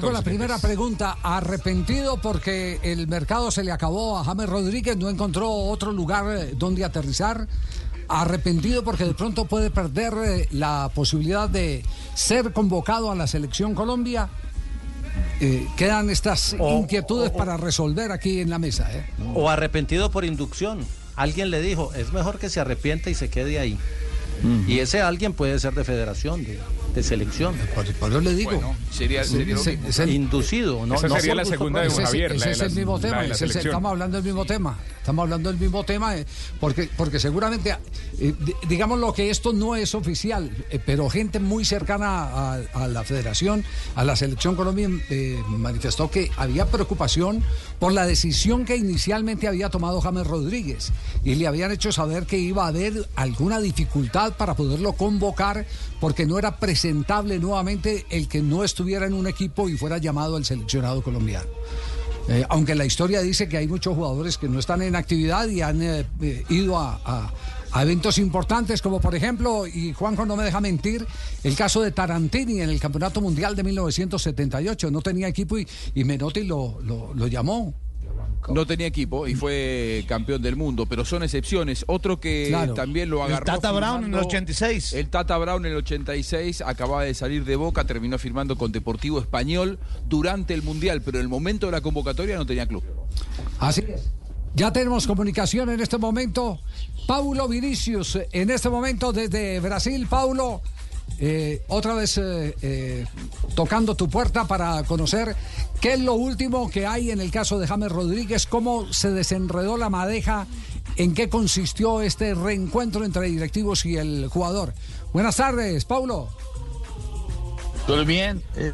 Hago la primera pregunta. ¿Arrepentido porque el mercado se le acabó a James Rodríguez? ¿No encontró otro lugar eh, donde aterrizar? ¿Arrepentido porque de pronto puede perder eh, la posibilidad de ser convocado a la selección Colombia? Eh, quedan estas inquietudes para resolver aquí en la mesa. ¿eh? O arrepentido por inducción. Alguien le dijo, es mejor que se arrepienta y se quede ahí. Y ese alguien puede ser de federación, de, de selección. Por, por eso le digo. Bueno, sería, sería mismo. ese- Inducido, ¿no? Esa no sería la segunda de. Ese, Javier, ese es el mismo la tema, la ese es- estamos hablando del mismo tema, estamos hablando del mismo tema, eh, porque, porque seguramente, eh, di- digamos lo que esto no es oficial, eh, pero gente muy cercana a, a la federación, a la selección Colombia, eh, manifestó que había preocupación por la decisión que inicialmente había tomado James Rodríguez y le habían hecho saber que iba a haber alguna dificultad para poderlo convocar porque no era presentable nuevamente el que no estuviera en un equipo y fuera llamado al seleccionado colombiano. Eh, aunque la historia dice que hay muchos jugadores que no están en actividad y han eh, eh, ido a, eventos importantes, como por ejemplo, y Juanjo no me deja mentir, el caso de Tarantini en el Campeonato Mundial de 1978. No tenía equipo y, Menotti lo- lo llamó. No tenía equipo y fue campeón del mundo, pero son excepciones. Otro que Claro. también lo El agarró. Tata Brown en el firmando- 86. El Tata Brown en el 86 acababa de salir de Boca, terminó firmando con Deportivo Español durante el Mundial, pero en el momento de la convocatoria no tenía club. Así es. Ya tenemos comunicación en este momento. Paulo Vinicius, en este momento desde Brasil. Paulo, eh, otra vez eh, eh, tocando tu puerta para conocer qué es lo último que hay en el caso de James Rodríguez, cómo se desenredó la madeja, en qué consistió este reencuentro entre directivos y el jugador. Buenas tardes, Paulo. Eh,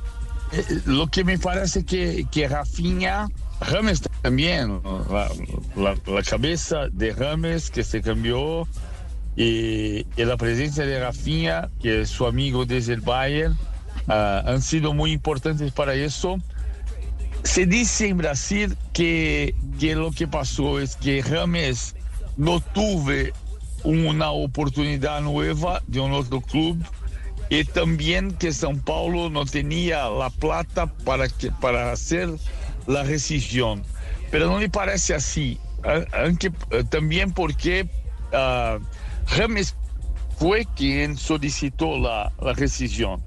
eh, Lo que me parece que, que Rafinha, Rames también, la, la- cabeza de Rames que se cambió y, y la presencia de Rafinha, que es su amigo desde el Bayern, ah, han sido muy importantes para eso. Se dice en Brasil que, que lo que pasó es que Rames no tuve una oportunidad nueva de un otro club y también que São Paulo no tenía la plata para, que, para hacer la rescisión. Pero no me parece así, aunque, eh, también porque ah, James fue quien solicitó la, la rescisión.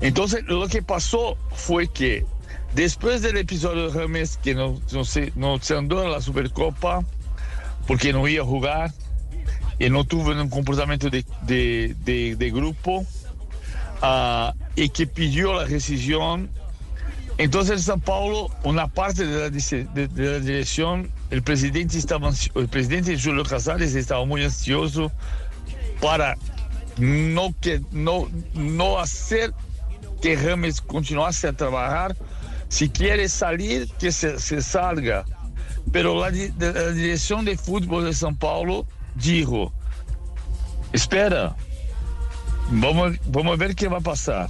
Entonces, lo que pasó fue que después del episodio de James, que no, no, se, no se andó en la Supercopa, porque no iba a jugar, y no tuvo un comportamiento de, de- de- grupo, ah, y que pidió la rescisión. Entonces, en São Paulo, una parte de la, de- de la dirección, el presidente, estaba, el presidente Julio Casares estaba muy ansioso para no, que, no, no hacer que Rames continuase a trabajar. Si quiere salir, que se, se salga. Pero la, la dirección de fútbol de São Paulo dijo, espera, vamos, vamos ver qué va a pasar.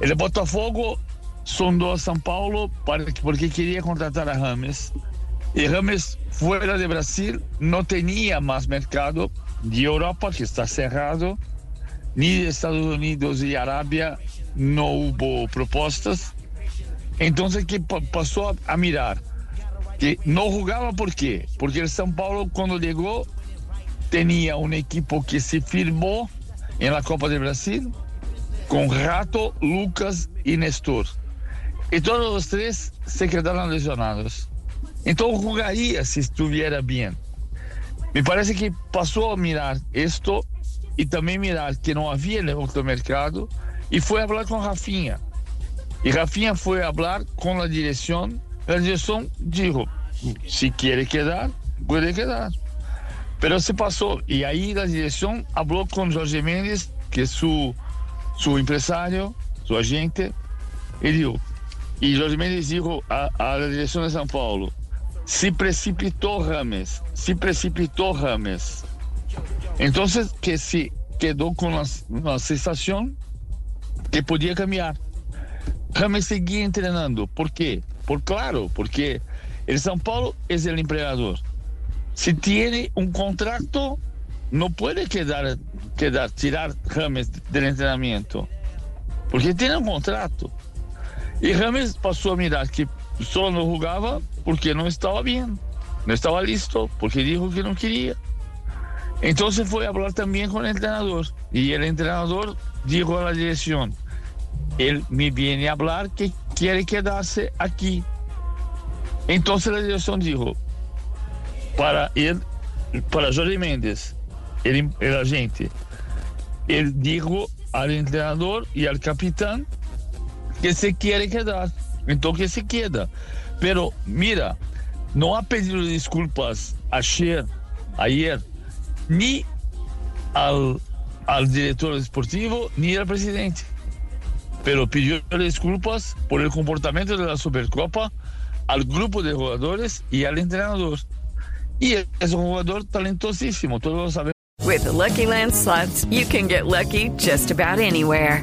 El Botafogo sondó a São Paulo porque quería contratar a Rames. Y Rames, fuera de Brasil, no tenía más mercado de Europa, que está cerrado, ni de Estados Unidos y Arabia no hubo propuestas. Entonces, ¿qué pa- pasó a, a mirar? Que no jugaba, ¿por qué? Porque el São Paulo, cuando llegó, tenía un equipo que se firmó en la Copa de Brasil con Rato, Lucas y Nestor. Y todos los tres se quedaron lesionados. Entonces jugaría si estuviera bien. Me parece que pasó a mirar esto y también mirar que no había en el otro mercado y fue a hablar con Rafinha. Y Rafinha fue a hablar con la dirección. La dirección dijo, si quiere quedar, puede quedar. Pero se pasó y ahí la dirección habló con Jorge Méndez, que es su, su empresario, su agente, y dijo, y Jorge Méndez dijo a, la dirección de São Paulo, se precipitó Rames, se precipitó Rames. Entonces que se quedó con la, la sensación que podía cambiar. Rames seguía entrenando. ¿Por qué? Por claro, porque el São Paulo es el empleador. Si tiene un contrato, no puede quedar, quedar tirar Rames del entrenamiento. Porque tiene un contrato. Y James pasó a mirar que solo no jugaba porque no estaba bien, no estaba listo, porque dijo que no quería. Entonces fue a hablar también con el entrenador y el entrenador dijo a la dirección, él me viene a hablar que quiere quedarse aquí. Entonces la dirección dijo, para él, para Jorge Méndez, el, el agente, él dijo al entrenador y al capitán que se quiere quedar, entonces se queda. Pero mira, no ha pedido disculpas ayer, ayer, ni al, al director deportivo ni al presidente. Pero pidió disculpas por el comportamiento de la Supercopa al grupo de jugadores y al entrenador. Y es un jugador talentosísimo, todos lo sabemos. With the Lucky Land slots, you can get lucky just about anywhere.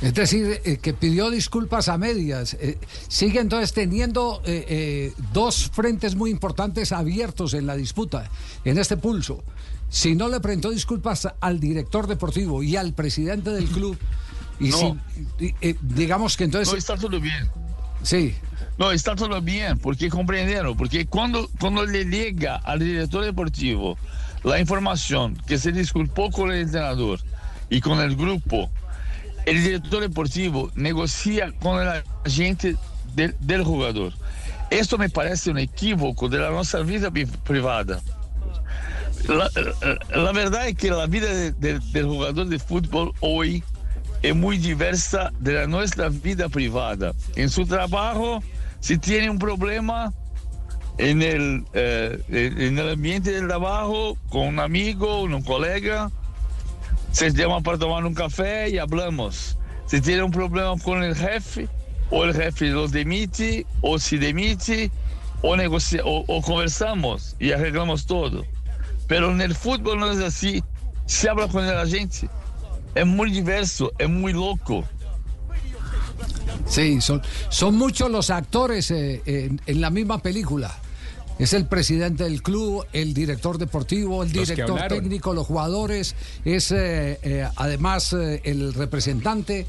es decir, eh, que pidió disculpas a medias. Eh, sigue entonces teniendo eh, dos frentes muy importantes abiertos en la disputa, en este pulso. Si no le presentó disculpas al director deportivo y al presidente del club, y No. si, y, digamos que entonces... No está todo bien. Sí, No, está todo bien, porque comprendieron, porque cuando, cuando le llega al director deportivo la información que se disculpó con el entrenador y con el grupo, el director deportivo negocia con el agente del, jugador. Esto me parece un equívoco de la nuestra vida pri- privada. La, verdad es que la vida de- de- del jugador de fútbol hoy es muy diversa de la nuestra vida privada. En su trabajo, si tiene un problema en el, eh, en el ambiente del trabajo, con un amigo, un colega, se llama para tomar un café y hablamos. Si tiene un problema con el jefe, o el jefe los demite, o se demite, o, negocia, o, conversamos y arreglamos todo. Pero en el fútbol no es así. Se habla con el agente. Es muy diverso, es muy loco. Sí, son, muchos los actores eh, en la misma película. Es el presidente del club, el director deportivo, el director técnico, los jugadores, es eh, eh, además eh, el representante,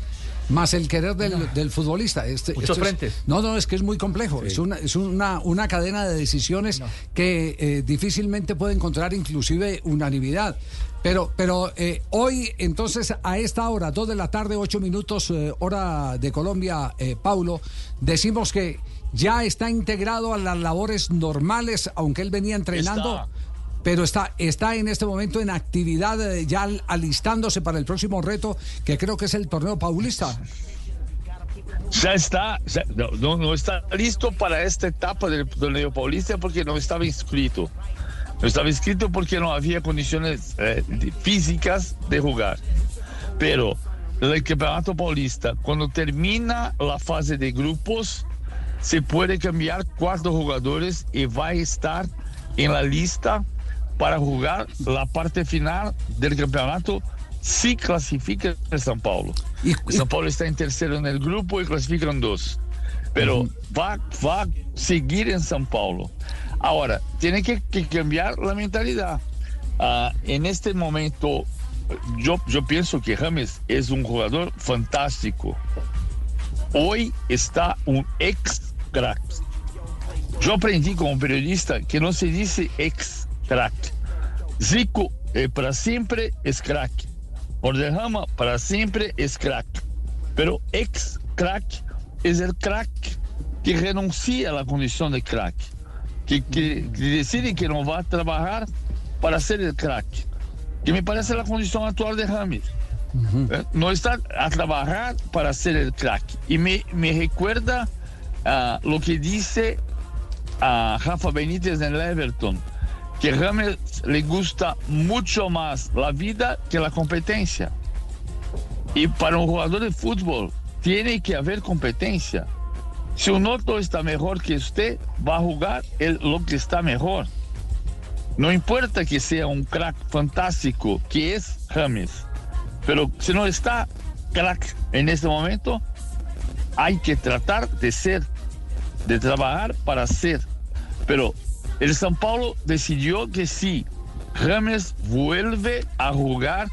más el querer del, del futbolista. Este- Muchos esto es- frentes. no, no, es que es muy complejo. Es, una, es una, una cadena de decisiones que eh, difícilmente puede encontrar inclusive unanimidad. Pero, pero eh, hoy, entonces, a esta hora, 2 de la tarde, 8 minutos, eh, hora de Colombia, Paulo, decimos que ya está integrado a las labores normales, aunque él venía entrenando. Está. Pero está, está en este momento en actividad, eh, ya al- alistándose para el próximo reto, que creo que es el torneo paulista. Ya está, ya- no, no- está listo para esta etapa del torneo paulista porque no estaba inscrito. No estaba inscrito porque no había condiciones eh, físicas de jugar. Pero el campeonato paulista, cuando termina la fase de grupos, se puede cambiar cuatro jugadores y va a estar en la lista para jugar la parte final del campeonato si clasifica el São Paulo. Y- São Paulo está en tercero en el grupo y clasifican dos. Pero va, va a seguir en São Paulo. Ahora, tiene que, que cambiar la mentalidad. Ah, en este momento, yo, yo pienso que James es un jugador fantástico. Hoy está un ex crack. Yo aprendí como periodista que no se dice ex crack. Zico eh, para siempre es crack. Orderrama para siempre es crack. Pero ex crack es el crack que renuncia a la condición de crack. Que, que- que decide que no va a trabajar para ser el crack. Que me parece la condición actual de James. Eh, No está a trabajar para ser el crack. Y me, me recuerda ah, lo que dice a Rafa Benítez en el Everton, que James le gusta mucho más la vida que la competencia. Y para un jugador de fútbol tiene que haber competencia. Si un otro está mejor que usted, va a jugar el, lo que está mejor. No importa que sea un crack fantástico, que es James, pero si no está crack en este momento, hay que tratar de ser, de trabajar para ser. Pero el São Paulo decidió que sí, James vuelve a jugar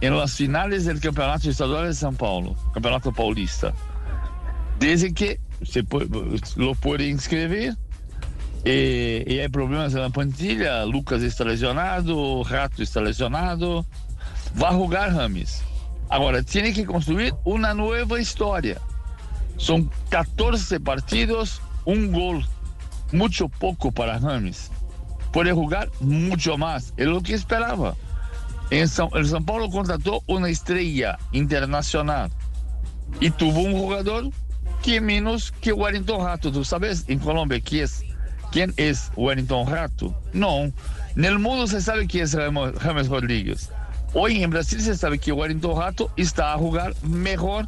en las finales del Campeonato Estadual de São Paulo, Campeonato Paulista. Dice que se puede, lo puede inscribir eh, y hay problemas en la plantilla. Lucas está lesionado, Rato está lesionado. Va a jugar James. Ahora, tiene que construir una nueva historia. Son 14 partidos, un gol. Mucho poco para James. Puede jugar mucho más. Es lo que esperaba. En São, el São Paulo contrató una estrella internacional y tuvo un jugador que menos que Wellington Rato. ¿Tú sabes en Colombia quién es, quién es Wellington Rato? No. En el mundo se sabe quién es James Rodríguez. Hoy en Brasil se sabe que Wellington Rato está a jugar mejor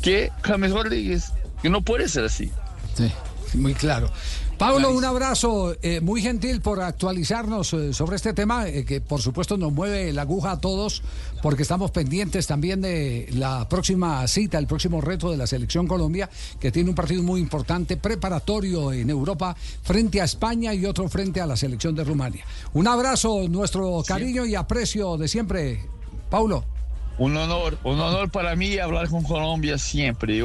que James Rodríguez. Que no puede ser así. Sí, muy claro. Pablo, un abrazo eh, muy gentil por actualizarnos eh, sobre este tema eh, que por supuesto nos mueve la aguja a todos porque estamos pendientes también de la próxima cita, el próximo reto de la selección Colombia que tiene un partido muy importante preparatorio en Europa frente a España y otro frente a la selección de Rumania. Un abrazo, nuestro cariño y aprecio de siempre, Paulo. Un honor, un honor para mí hablar con Colombia siempre.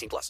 18 plus.